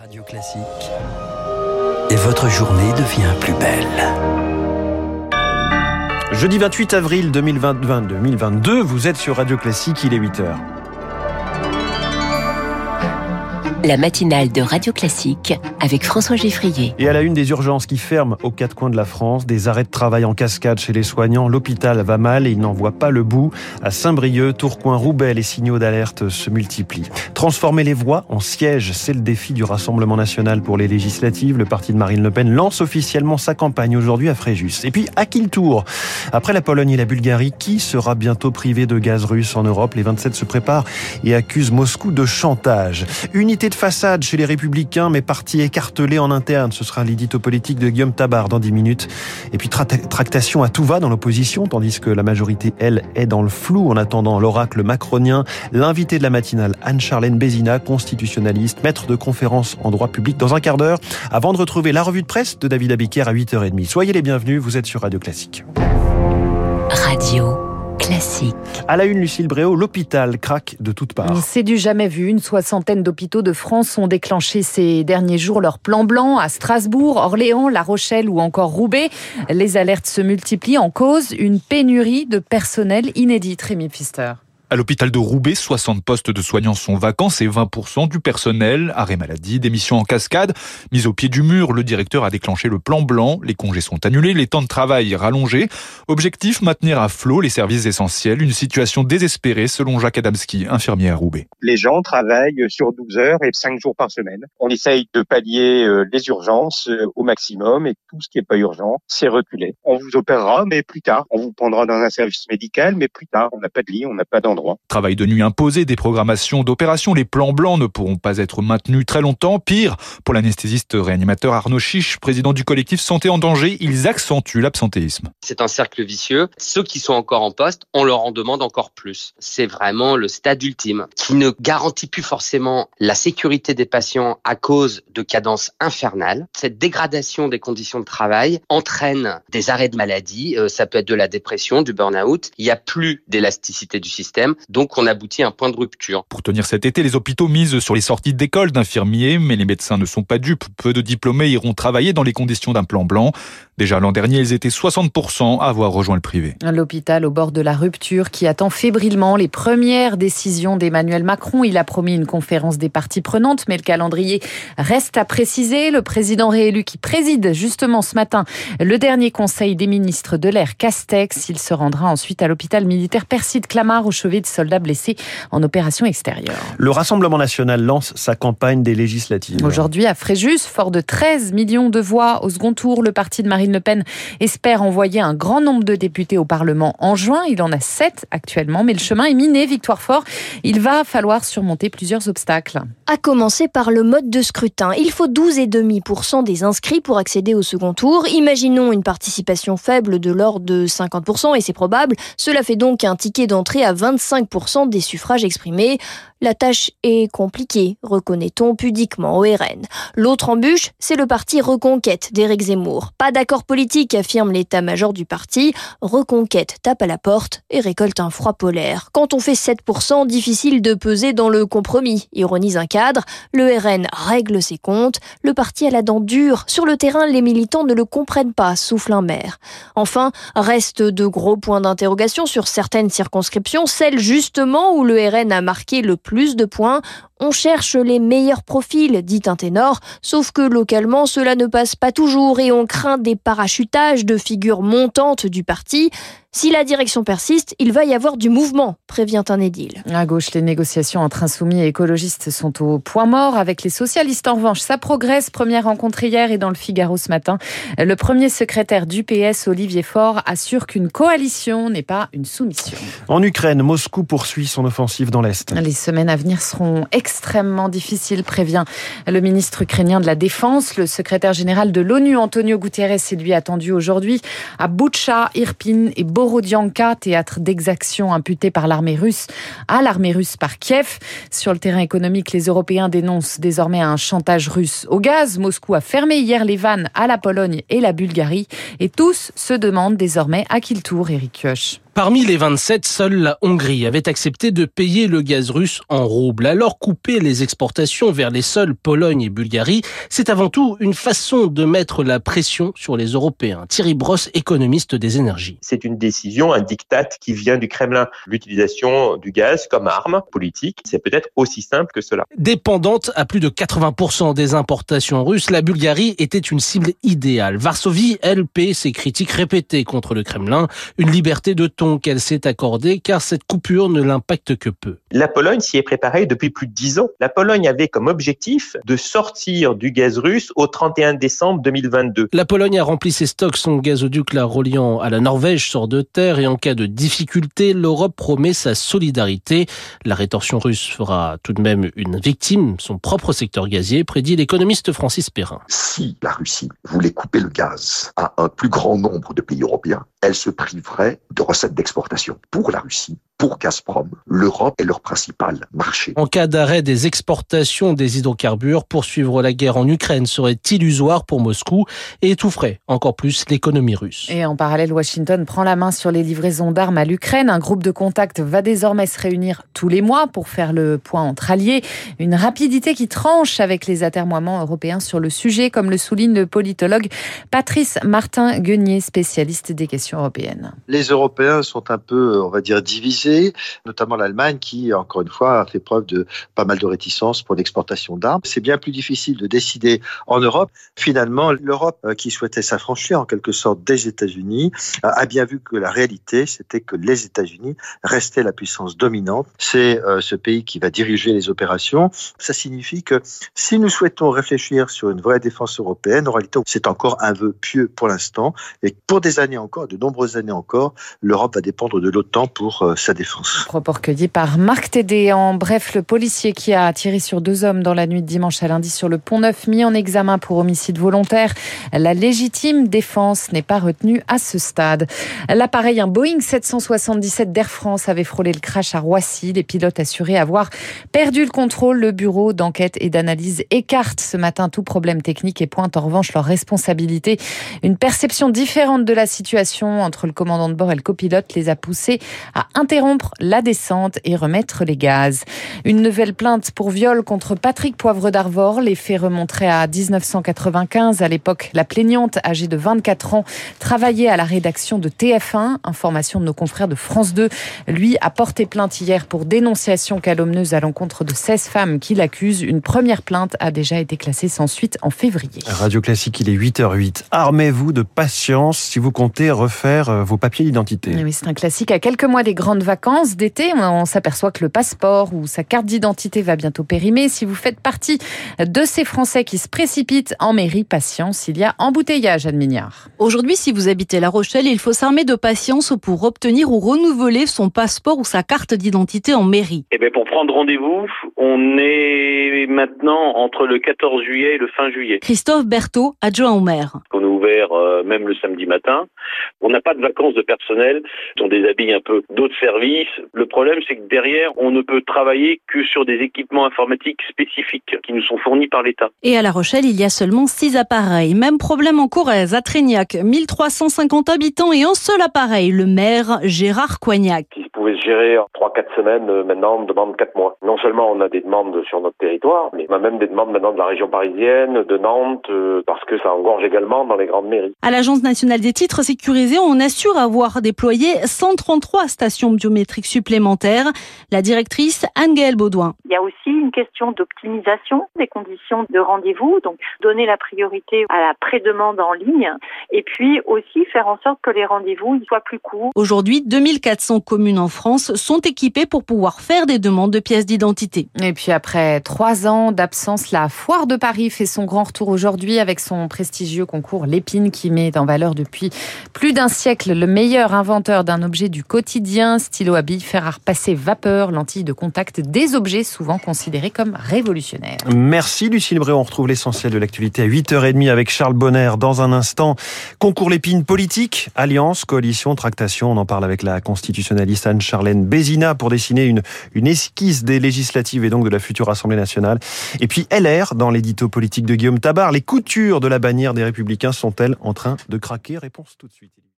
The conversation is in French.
Radio Classique. Et votre journée devient plus belle. Jeudi 28 avril 2022, vous êtes sur Radio Classique, il est 8h. La matinale de Radio Classique avec François Geffrier. Et à la une des urgences qui ferment aux quatre coins de la France, des arrêts de travail en cascade chez les soignants, l'hôpital va mal et il n'en voit pas le bout. À Saint-Brieuc, Tourcoing, Roubaix, les signaux d'alerte se multiplient. Transformer les voix en sièges, c'est le défi du Rassemblement national pour les législatives. Le parti de Marine Le Pen lance officiellement sa campagne aujourd'hui à Fréjus. Et puis, à qui le tour Après la Pologne et la Bulgarie, qui sera bientôt privé de gaz russe en Europe? Les 27 se préparent et accusent Moscou de chantage. Unité de façade chez les Républicains, mais parti écartelé en interne. Ce sera l'édito politique de Guillaume Tabar dans 10 minutes. Et puis tractation à tout va dans l'opposition, tandis que la majorité, elle, est dans le flou en attendant l'oracle macronien. L'invité de la matinale, Anne-Charlène Bézina, constitutionnaliste, maître de conférence en droit public, dans un quart d'heure, avant de retrouver la revue de presse de David Abiker à 8h30. Soyez les bienvenus, vous êtes sur Radio Classique. Radio. Classique. À la une, Lucille Bréau, l'hôpital craque de toutes parts. C'est du jamais vu. Une soixantaine d'hôpitaux de France ont déclenché ces derniers jours leur plan blanc à Strasbourg, Orléans, La Rochelle ou encore Roubaix. Les alertes se multiplient en cause une pénurie de personnel inédite. Rémi Pfister. À l'hôpital de Roubaix, 60 postes de soignants sont vacants, c'est 20% du personnel. Arrêt maladie, démission en cascade, mise au pied du mur, le directeur a déclenché le plan blanc, les congés sont annulés, les temps de travail rallongés. Objectif, maintenir à flot les services essentiels, une situation désespérée selon Jacques Adamski, infirmier à Roubaix. Les gens travaillent sur 12 heures et 5 jours par semaine. On essaye de pallier euh, les urgences euh, au maximum et tout ce qui n'est pas urgent, c'est reculé. On vous opérera, mais plus tard. On vous prendra dans un service médical, mais plus tard. On n'a pas de lit, on n'a pas d'endroit. Travail de nuit imposé, des programmations d'opérations, les plans blancs ne pourront pas être maintenus très longtemps. Pire, pour l'anesthésiste réanimateur Arnaud Chiche, président du collectif Santé en danger, ils accentuent l'absentéisme. C'est un cercle vicieux. Ceux qui sont encore en poste, on leur en demande encore plus. C'est vraiment le stade ultime qui ne garantit plus forcément la sécurité des patients à cause de cadences infernales. Cette dégradation des conditions de travail entraîne des arrêts de maladie. Euh, ça peut être de la dépression, du burn-out. Il n'y a plus d'élasticité du système donc on aboutit à un point de rupture. Pour tenir cet été, les hôpitaux misent sur les sorties d'école d'infirmiers, mais les médecins ne sont pas dupes. Peu de diplômés iront travailler dans les conditions d'un plan blanc. Déjà l'an dernier, ils étaient 60% à avoir rejoint le privé. L'hôpital au bord de la rupture qui attend fébrilement les premières décisions d'Emmanuel Macron. Il a promis une conférence des parties prenantes, mais le calendrier reste à préciser. Le président réélu qui préside justement ce matin le dernier conseil des ministres de l'air Castex. Il se rendra ensuite à l'hôpital militaire Perside Clamart au chevet de soldats blessés en opération extérieure. Le Rassemblement national lance sa campagne des législatives. Aujourd'hui à Fréjus, fort de 13 millions de voix au second tour, le parti de Marine Le Pen espère envoyer un grand nombre de députés au Parlement en juin. Il en a 7 actuellement, mais le chemin est miné, Victoire Fort. Il va falloir surmonter plusieurs obstacles. À commencer par le mode de scrutin. Il faut 12,5% des inscrits pour accéder au second tour. Imaginons une participation faible de l'ordre de 50%, et c'est probable. Cela fait donc un ticket d'entrée à 25% des suffrages exprimés. La tâche est compliquée, reconnaît-on pudiquement au RN. L'autre embûche, c'est le parti Reconquête d'Éric Zemmour. Pas d'accord politique, affirme l'état-major du parti. Reconquête tape à la porte et récolte un froid polaire. Quand on fait 7%, difficile de peser dans le compromis, ironise un cadre. Le RN règle ses comptes. Le parti a la dent dure. Sur le terrain, les militants ne le comprennent pas, souffle un maire. Enfin, reste de gros points d'interrogation sur certaines circonscriptions, justement où le RN a marqué le plus de points. On cherche les meilleurs profils, dit un ténor, sauf que localement cela ne passe pas toujours et on craint des parachutages de figures montantes du parti. Si la direction persiste, il va y avoir du mouvement, prévient un édile. À gauche, les négociations entre insoumis et écologistes sont au point mort. Avec les socialistes, en revanche, ça progresse. Première rencontre hier et dans le Figaro ce matin. Le premier secrétaire du PS, Olivier Faure, assure qu'une coalition n'est pas une soumission. En Ukraine, Moscou poursuit son offensive dans l'Est. Les semaines à venir seront extrêmement difficiles, prévient le ministre ukrainien de la Défense. Le secrétaire général de l'ONU, Antonio Guterres, est lui attendu aujourd'hui à Boutcha, Irpin et Borodianka, théâtre d'exactions imputées par l'armée russe à l'armée russe par Kiev. Sur le terrain économique, les Européens dénoncent désormais un chantage russe au gaz. Moscou a fermé hier les vannes à la Pologne et la Bulgarie. Et tous se demandent désormais à qui le tour, Eric Kioch. Parmi les 27, seule la Hongrie avait accepté de payer le gaz russe en rouble. Alors couper les exportations vers les seuls Pologne et Bulgarie, c'est avant tout une façon de mettre la pression sur les Européens. Thierry Brosse, économiste des énergies. C'est une décision, un diktat qui vient du Kremlin. L'utilisation du gaz comme arme politique, c'est peut-être aussi simple que cela. Dépendante à plus de 80% des importations russes, la Bulgarie était une cible idéale. Varsovie, elle, paie ses critiques répétées contre le Kremlin, une liberté de qu'elle s'est accordée car cette coupure ne l'impacte que peu. La Pologne s'y est préparée depuis plus de dix ans. La Pologne avait comme objectif de sortir du gaz russe au 31 décembre 2022. La Pologne a rempli ses stocks. Son gazoduc la reliant à la Norvège sort de terre et en cas de difficulté, l'Europe promet sa solidarité. La rétorsion russe fera tout de même une victime, son propre secteur gazier, prédit l'économiste Francis Perrin. Si la Russie voulait couper le gaz à un plus grand nombre de pays européens, elle se priverait de recettes d'exportation. Pour la Russie, pour Gazprom, l'Europe est leur principal marché. En cas d'arrêt des exportations des hydrocarbures, poursuivre la guerre en Ukraine serait illusoire pour Moscou et étoufferait encore plus l'économie russe. Et en parallèle, Washington prend la main sur les livraisons d'armes à l'Ukraine. Un groupe de contact va désormais se réunir tous les mois pour faire le point entre alliés. Une rapidité qui tranche avec les atermoiements européens sur le sujet, comme le souligne le politologue Patrice Martin-Guenier, spécialiste des questions européennes. Les Européens sont un peu, on va dire, divisés notamment l'Allemagne qui, encore une fois, a fait preuve de pas mal de réticence pour l'exportation d'armes. C'est bien plus difficile de décider en Europe. Finalement, l'Europe, euh, qui souhaitait s'affranchir en quelque sorte des États-Unis, a bien vu que la réalité, c'était que les États-Unis restaient la puissance dominante. C'est euh, ce pays qui va diriger les opérations. Ça signifie que si nous souhaitons réfléchir sur une vraie défense européenne, en réalité, c'est encore un vœu pieux pour l'instant. Et pour des années encore, de nombreuses années encore, l'Europe va dépendre de l'OTAN pour euh, sa défense défense. Propos recueillis par Marc Tédé. En bref, le policier qui a tiré sur deux hommes dans la nuit de dimanche à lundi sur le pont Neuf, mis en examen pour homicide volontaire. La légitime défense n'est pas retenue à ce stade. L'appareil, un Boeing 777 d'Air France, avait frôlé le crash à Roissy. Les pilotes assuraient avoir perdu le contrôle. Le bureau d'enquête et d'analyse écarte ce matin tout problème technique et pointe en revanche leur responsabilité. Une perception différente de la situation entre le commandant de bord et le copilote les a poussés à interrompre la descente et remettre les gaz. Une nouvelle plainte pour viol contre Patrick Poivre d'Arvor. Les faits remonteraient à 1995. À l'époque, la plaignante, âgée de 24 ans, travaillait à la rédaction de TF1. Information de nos confrères de France 2. Lui a porté plainte hier pour dénonciation calomnieuse à l'encontre de 16 femmes qui l'accusent. Une première plainte a déjà été classée sans suite en février. Radio Classique, il est 8h08. Armez-vous de patience si vous comptez refaire euh, vos papiers d'identité. Oui, c'est un classique. À quelques mois des grandes vacances, vacances d'été, on s'aperçoit que le passeport ou sa carte d'identité va bientôt périmer. Si vous faites partie de ces Français qui se précipitent en mairie, patience, il y a embouteillage à Mignard. Aujourd'hui, si vous habitez La Rochelle, il faut s'armer de patience pour obtenir ou renouveler son passeport ou sa carte d'identité en mairie. Eh bien, pour prendre rendez-vous, on est maintenant entre le 14 juillet et le fin juillet. Christophe Berthaud, adjoint au maire. On euh, même le samedi matin. On n'a pas de vacances de personnel. On déshabille un peu d'autres services le problème, c'est que derrière, on ne peut travailler que sur des équipements informatiques spécifiques qui nous sont fournis par l'État. Et à La Rochelle, il y a seulement 6 appareils. Même problème en Corrèze, à Trégnac, 1350 habitants et un seul appareil, le maire Gérard Coignac. Pouvait se gérer en 3-4 semaines, euh, maintenant on demande 4 mois. Non seulement on a des demandes sur notre territoire, mais on a même des demandes maintenant de la région parisienne, de Nantes, euh, parce que ça engorge également dans les grandes mairies. À l'Agence nationale des titres sécurisés, on assure avoir déployé 133 stations biométriques supplémentaires. La directrice Anne-Gaëlle Baudouin. Il y a aussi une question d'optimisation des conditions de rendez-vous, donc donner la priorité à la pré-demande en ligne et puis aussi faire en sorte que les rendez-vous soient plus courts. Aujourd'hui, 2400 communes en France sont équipées pour pouvoir faire des demandes de pièces d'identité. Et puis après trois ans d'absence, la Foire de Paris fait son grand retour aujourd'hui avec son prestigieux concours Lépine qui met en valeur depuis plus d'un siècle le meilleur inventeur d'un objet du quotidien, stylo à billes, fer à repasser, vapeur, lentilles de contact, des objets souvent considérés comme révolutionnaires. Merci Lucille Bré, on retrouve l'essentiel de l'actualité à 8h30 avec Charles Bonner. Dans un instant, concours l'épine politique, alliance, coalition, tractation. On en parle avec la constitutionnaliste Anne-Charlène Bézina pour dessiner une, une esquisse des législatives et donc de la future Assemblée nationale. Et puis LR, dans l'édito politique de Guillaume Tabar, les coutures de la bannière des Républicains sont-elles en train de craquer? Réponse tout de suite.